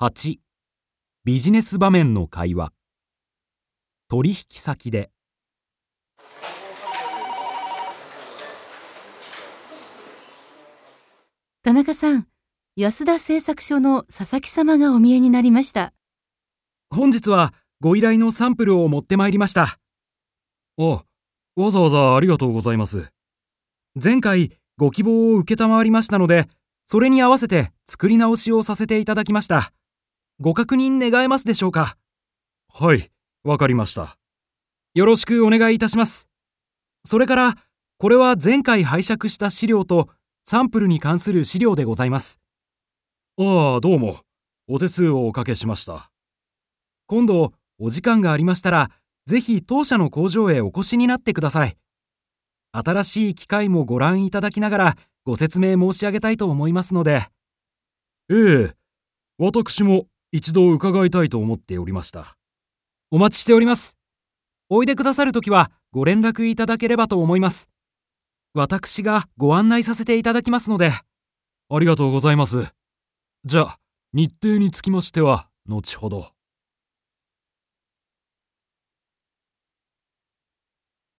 8ビジネス場面の会話。取引先で。田中さん、安田製作所の佐々木様がお見えになりました。本日はご依頼のサンプルを持ってまいりました。あわざわざありがとうございます。前回ご希望を承りましたのでそれに合わせて作り直しをさせていただきましたご確認願えますでしょうか？はいわかりました。よろしくお願いいたします。それからこれは前回拝借した資料とサンプルに関する資料でございます。ああどうも。お手数をおかけしました。今度お時間がありましたらぜひ当社の工場へお越しになってください。新しい機械もご覧いただきながらご説明申し上げたいと思いますので。ええ私も一度伺いたいと思っておりました。お待ちしております。おいでくださるときはご連絡いただければと思います。私がご案内させていただきますので。ありがとうございます。じゃあ日程につきましては後ほど。